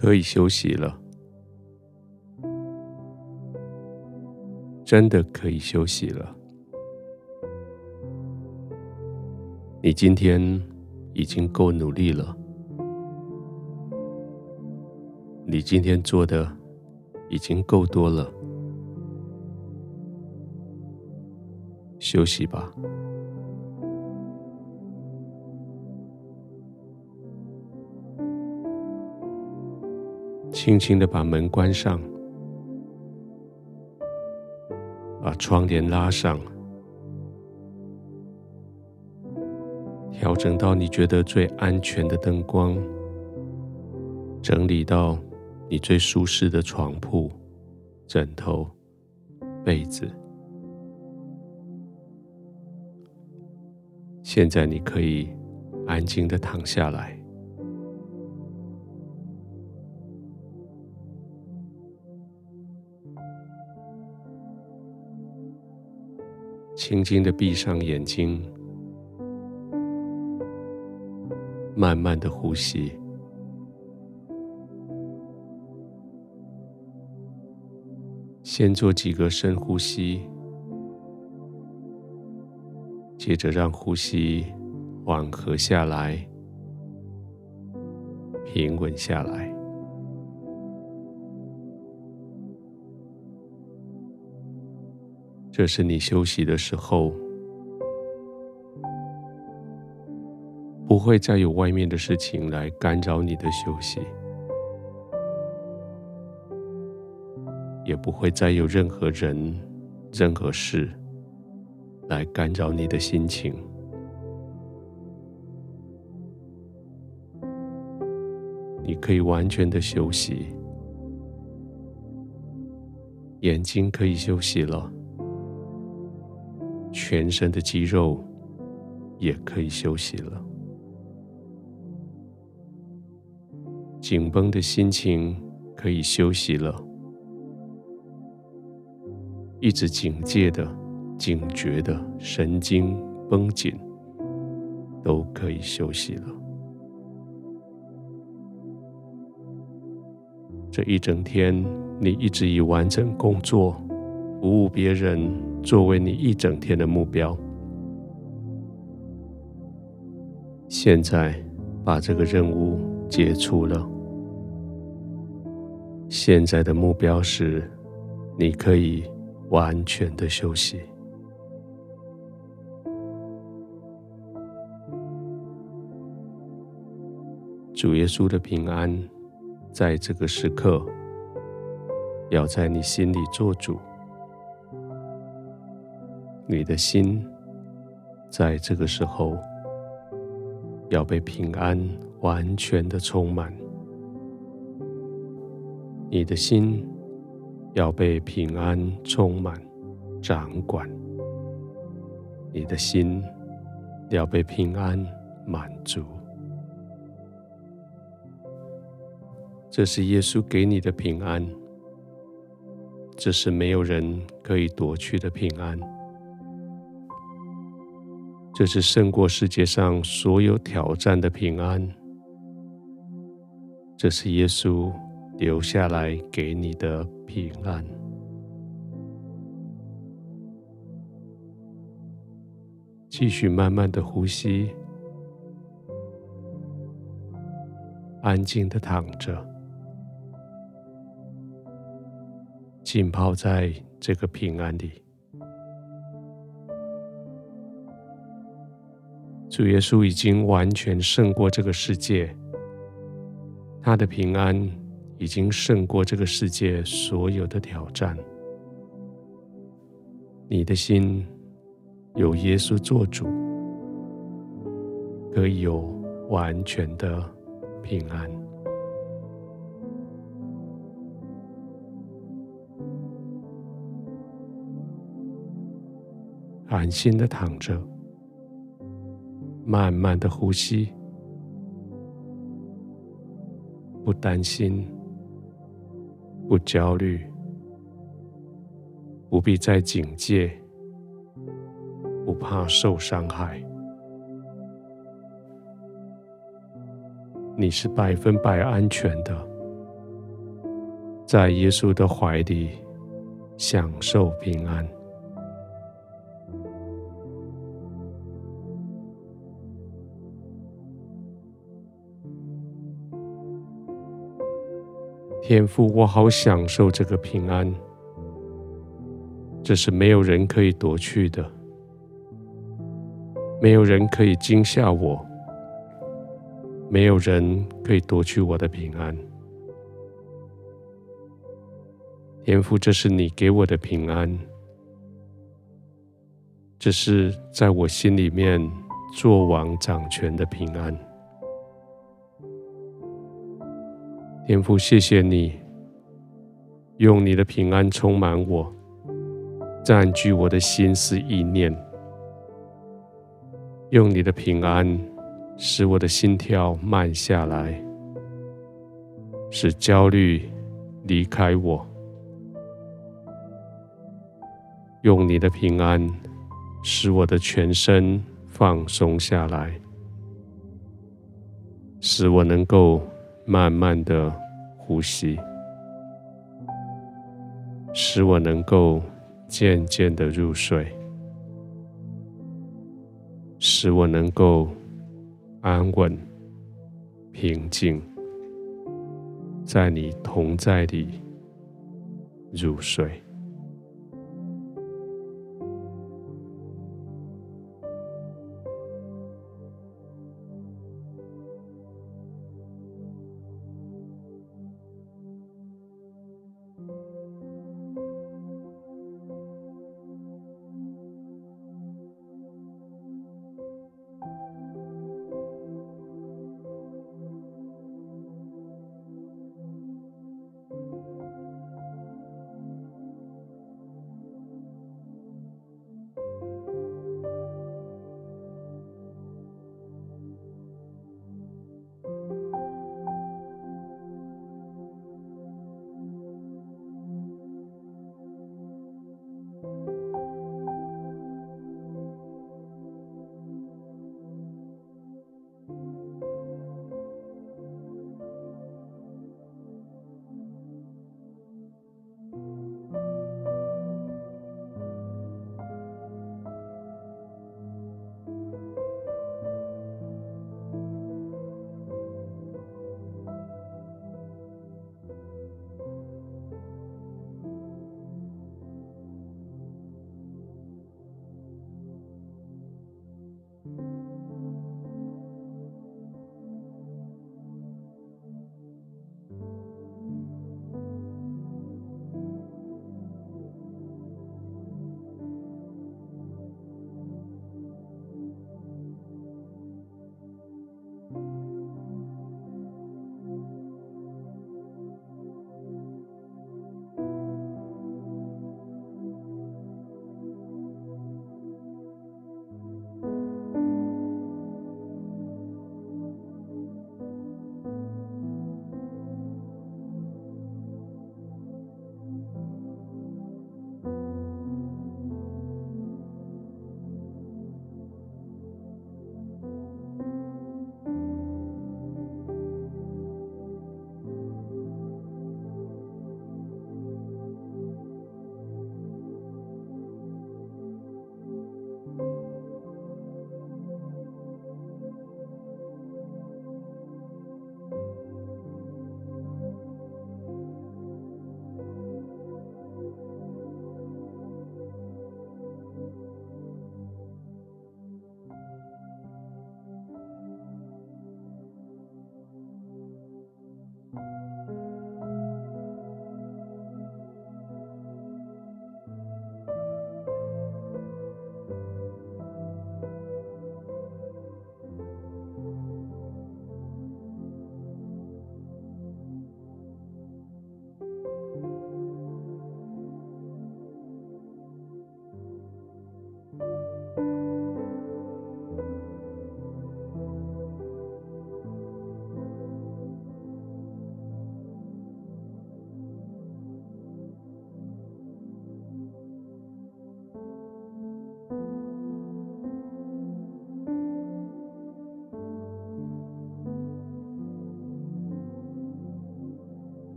可以休息了，真的可以休息了。你今天已经够努力了，你今天做的已经够多了，休息吧。轻轻的把门关上，把窗帘拉上，调整到你觉得最安全的灯光，整理到你最舒适的床铺、枕头、被子。现在你可以安静的躺下来。轻轻的闭上眼睛，慢慢的呼吸。先做几个深呼吸，接着让呼吸缓和下来，平稳下来。这是你休息的时候，不会再有外面的事情来干扰你的休息，也不会再有任何人、任何事来干扰你的心情。你可以完全的休息，眼睛可以休息了。全身的肌肉也可以休息了，紧绷的心情可以休息了，一直警戒的、警觉的神经绷紧都可以休息了。这一整天，你一直以完成工作、服务别人。作为你一整天的目标，现在把这个任务解除了。现在的目标是，你可以完全的休息。主耶稣的平安，在这个时刻，要在你心里做主。你的心在这个时候要被平安完全的充满，你的心要被平安充满、掌管，你的心要被平安满足。这是耶稣给你的平安，这是没有人可以夺去的平安。这是胜过世界上所有挑战的平安。这是耶稣留下来给你的平安。继续慢慢的呼吸，安静的躺着，浸泡在这个平安里。主耶稣已经完全胜过这个世界，他的平安已经胜过这个世界所有的挑战。你的心有耶稣做主，可以有完全的平安，安心的躺着。慢慢的呼吸，不担心，不焦虑，不必再警戒，不怕受伤害。你是百分百安全的，在耶稣的怀里享受平安。天父，我好享受这个平安，这是没有人可以夺去的，没有人可以惊吓我，没有人可以夺去我的平安。天父，这是你给我的平安，这是在我心里面做王掌权的平安。天父，谢谢你用你的平安充满我，占据我的心思意念，用你的平安使我的心跳慢下来，使焦虑离开我，用你的平安使我的全身放松下来，使我能够。慢慢的呼吸，使我能够渐渐的入睡，使我能够安稳平静，在你同在里入睡。